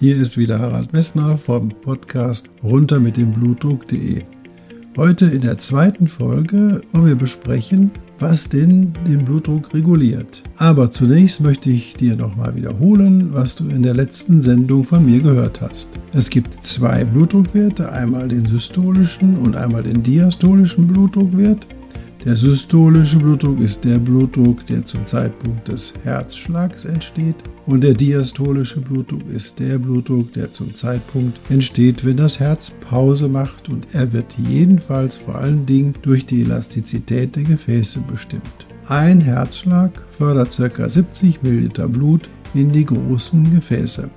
Hier ist wieder Harald Messner vom Podcast runter mit dem Blutdruck.de. Heute in der zweiten Folge wollen wir besprechen, was denn den Blutdruck reguliert. Aber zunächst möchte ich dir nochmal wiederholen, was du in der letzten Sendung von mir gehört hast. Es gibt zwei Blutdruckwerte, einmal den systolischen und einmal den diastolischen Blutdruckwert. Der systolische Blutdruck ist der Blutdruck, der zum Zeitpunkt des Herzschlags entsteht. Und der diastolische Blutdruck ist der Blutdruck, der zum Zeitpunkt entsteht, wenn das Herz Pause macht. Und er wird jedenfalls vor allen Dingen durch die Elastizität der Gefäße bestimmt. Ein Herzschlag fördert ca. 70 Milliliter Blut in die großen Gefäße.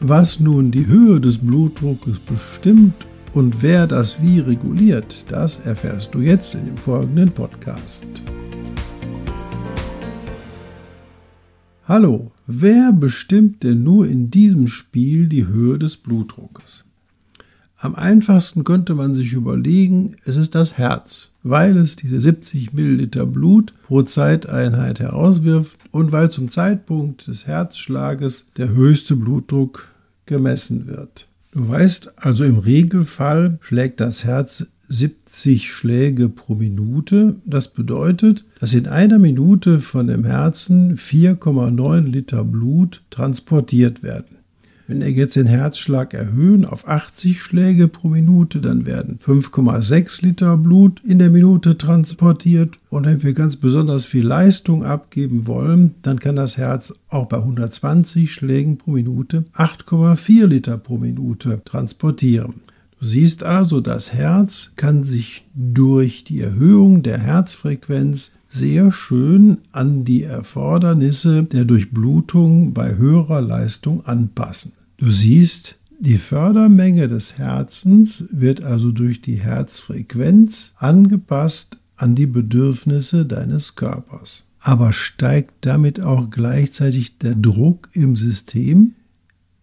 Was nun die Höhe des Blutdruckes bestimmt und wer das wie reguliert, das erfährst du jetzt in dem folgenden Podcast. Hallo, wer bestimmt denn nur in diesem Spiel die Höhe des Blutdruckes? Am einfachsten könnte man sich überlegen, es ist das Herz, weil es diese 70 Milliliter Blut pro Zeiteinheit herauswirft und weil zum Zeitpunkt des Herzschlages der höchste Blutdruck gemessen wird. Du weißt, also im Regelfall schlägt das Herz 70 Schläge pro Minute. Das bedeutet, dass in einer Minute von dem Herzen 4,9 Liter Blut transportiert werden. Wenn wir jetzt den Herzschlag erhöhen auf 80 Schläge pro Minute, dann werden 5,6 Liter Blut in der Minute transportiert. Und wenn wir ganz besonders viel Leistung abgeben wollen, dann kann das Herz auch bei 120 Schlägen pro Minute 8,4 Liter pro Minute transportieren. Du siehst also, das Herz kann sich durch die Erhöhung der Herzfrequenz sehr schön an die Erfordernisse der Durchblutung bei höherer Leistung anpassen. Du siehst, die Fördermenge des Herzens wird also durch die Herzfrequenz angepasst an die Bedürfnisse deines Körpers. Aber steigt damit auch gleichzeitig der Druck im System?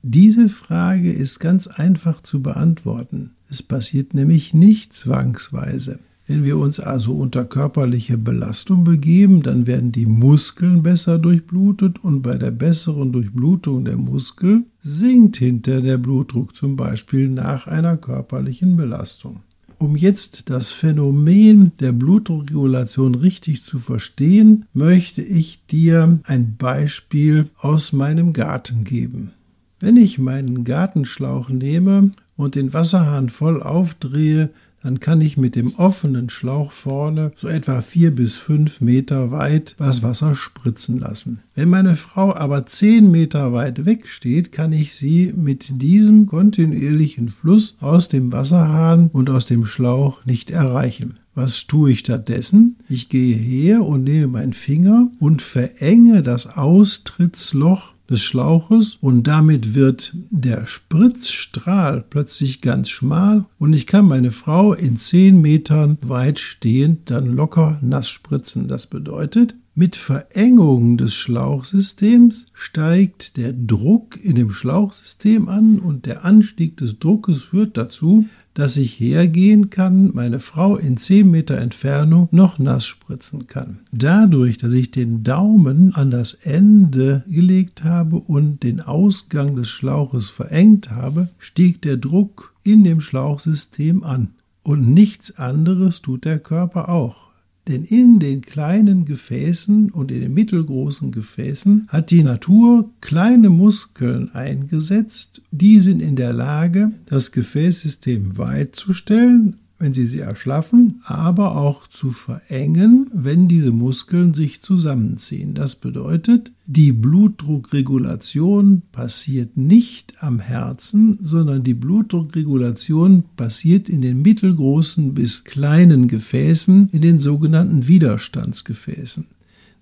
Diese Frage ist ganz einfach zu beantworten. Es passiert nämlich nicht zwangsweise. Wenn wir uns also unter körperliche Belastung begeben, dann werden die Muskeln besser durchblutet und bei der besseren Durchblutung der Muskel sinkt hinter der Blutdruck zum Beispiel nach einer körperlichen Belastung. Um jetzt das Phänomen der Blutdruckregulation richtig zu verstehen, möchte ich dir ein Beispiel aus meinem Garten geben. Wenn ich meinen Gartenschlauch nehme und den Wasserhahn voll aufdrehe, dann kann ich mit dem offenen Schlauch vorne so etwa vier bis fünf Meter weit das Wasser spritzen lassen. Wenn meine Frau aber zehn Meter weit weg steht, kann ich sie mit diesem kontinuierlichen Fluss aus dem Wasserhahn und aus dem Schlauch nicht erreichen. Was tue ich stattdessen? Ich gehe her und nehme meinen Finger und verenge das Austrittsloch des Schlauches und damit wird der Spritzstrahl plötzlich ganz schmal und ich kann meine Frau in zehn Metern weit stehend dann locker nass spritzen. Das bedeutet, mit Verengung des Schlauchsystems steigt der Druck in dem Schlauchsystem an und der Anstieg des Druckes führt dazu, dass ich hergehen kann, meine Frau in 10 Meter Entfernung noch nass spritzen kann. Dadurch, dass ich den Daumen an das Ende gelegt habe und den Ausgang des Schlauches verengt habe, stieg der Druck in dem Schlauchsystem an. Und nichts anderes tut der Körper auch. Denn in den kleinen Gefäßen und in den mittelgroßen Gefäßen hat die Natur kleine Muskeln eingesetzt, die sind in der Lage, das Gefäßsystem weit zu stellen, wenn sie sie erschlaffen, aber auch zu verengen, wenn diese Muskeln sich zusammenziehen. Das bedeutet, die Blutdruckregulation passiert nicht am Herzen, sondern die Blutdruckregulation passiert in den mittelgroßen bis kleinen Gefäßen, in den sogenannten Widerstandsgefäßen.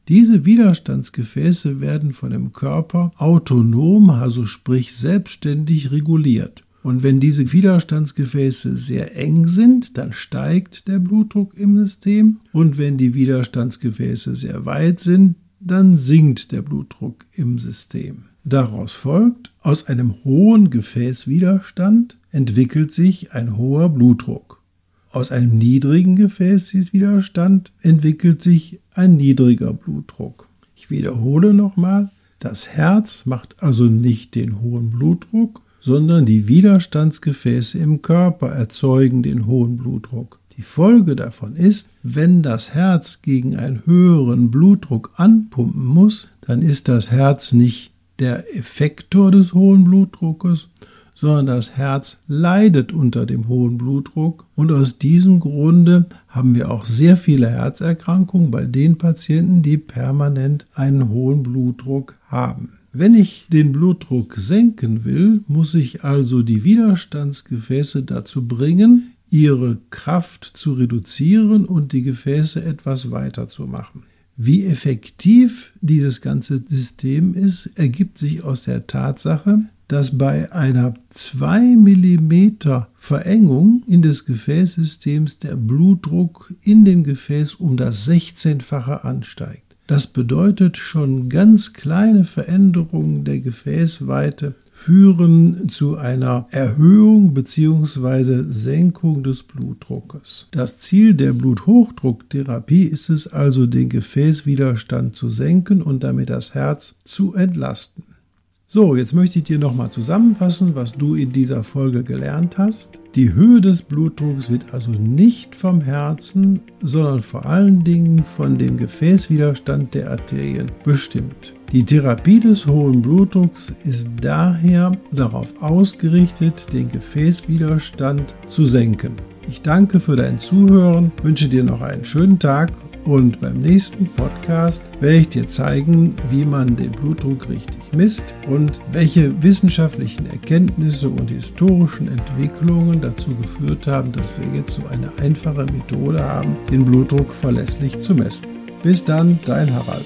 Diese Widerstandsgefäße werden von dem Körper autonom, also sprich selbstständig reguliert. Und wenn diese Widerstandsgefäße sehr eng sind, dann steigt der Blutdruck im System. Und wenn die Widerstandsgefäße sehr weit sind, dann sinkt der Blutdruck im System. Daraus folgt, aus einem hohen Gefäßwiderstand entwickelt sich ein hoher Blutdruck. Aus einem niedrigen Gefäßwiderstand entwickelt sich ein niedriger Blutdruck. Ich wiederhole nochmal, das Herz macht also nicht den hohen Blutdruck, sondern die Widerstandsgefäße im Körper erzeugen den hohen Blutdruck. Die Folge davon ist, wenn das Herz gegen einen höheren Blutdruck anpumpen muss, dann ist das Herz nicht der Effektor des hohen Blutdruckes, sondern das Herz leidet unter dem hohen Blutdruck und aus diesem Grunde haben wir auch sehr viele Herzerkrankungen bei den Patienten, die permanent einen hohen Blutdruck haben. Wenn ich den Blutdruck senken will, muss ich also die Widerstandsgefäße dazu bringen, ihre Kraft zu reduzieren und die Gefäße etwas weiter zu machen. Wie effektiv dieses ganze System ist, ergibt sich aus der Tatsache, dass bei einer 2 mm Verengung in des Gefäßsystems der Blutdruck in dem Gefäß um das 16-fache ansteigt. Das bedeutet schon ganz kleine Veränderungen der Gefäßweite führen zu einer Erhöhung bzw. Senkung des Blutdruckes. Das Ziel der Bluthochdrucktherapie ist es also, den Gefäßwiderstand zu senken und damit das Herz zu entlasten. So, jetzt möchte ich dir nochmal zusammenfassen, was du in dieser Folge gelernt hast. Die Höhe des Blutdrucks wird also nicht vom Herzen, sondern vor allen Dingen von dem Gefäßwiderstand der Arterien bestimmt. Die Therapie des hohen Blutdrucks ist daher darauf ausgerichtet, den Gefäßwiderstand zu senken. Ich danke für dein Zuhören, wünsche dir noch einen schönen Tag und beim nächsten Podcast werde ich dir zeigen, wie man den Blutdruck richtig misst und welche wissenschaftlichen Erkenntnisse und historischen Entwicklungen dazu geführt haben, dass wir jetzt so eine einfache Methode haben, den Blutdruck verlässlich zu messen. Bis dann, dein Harald.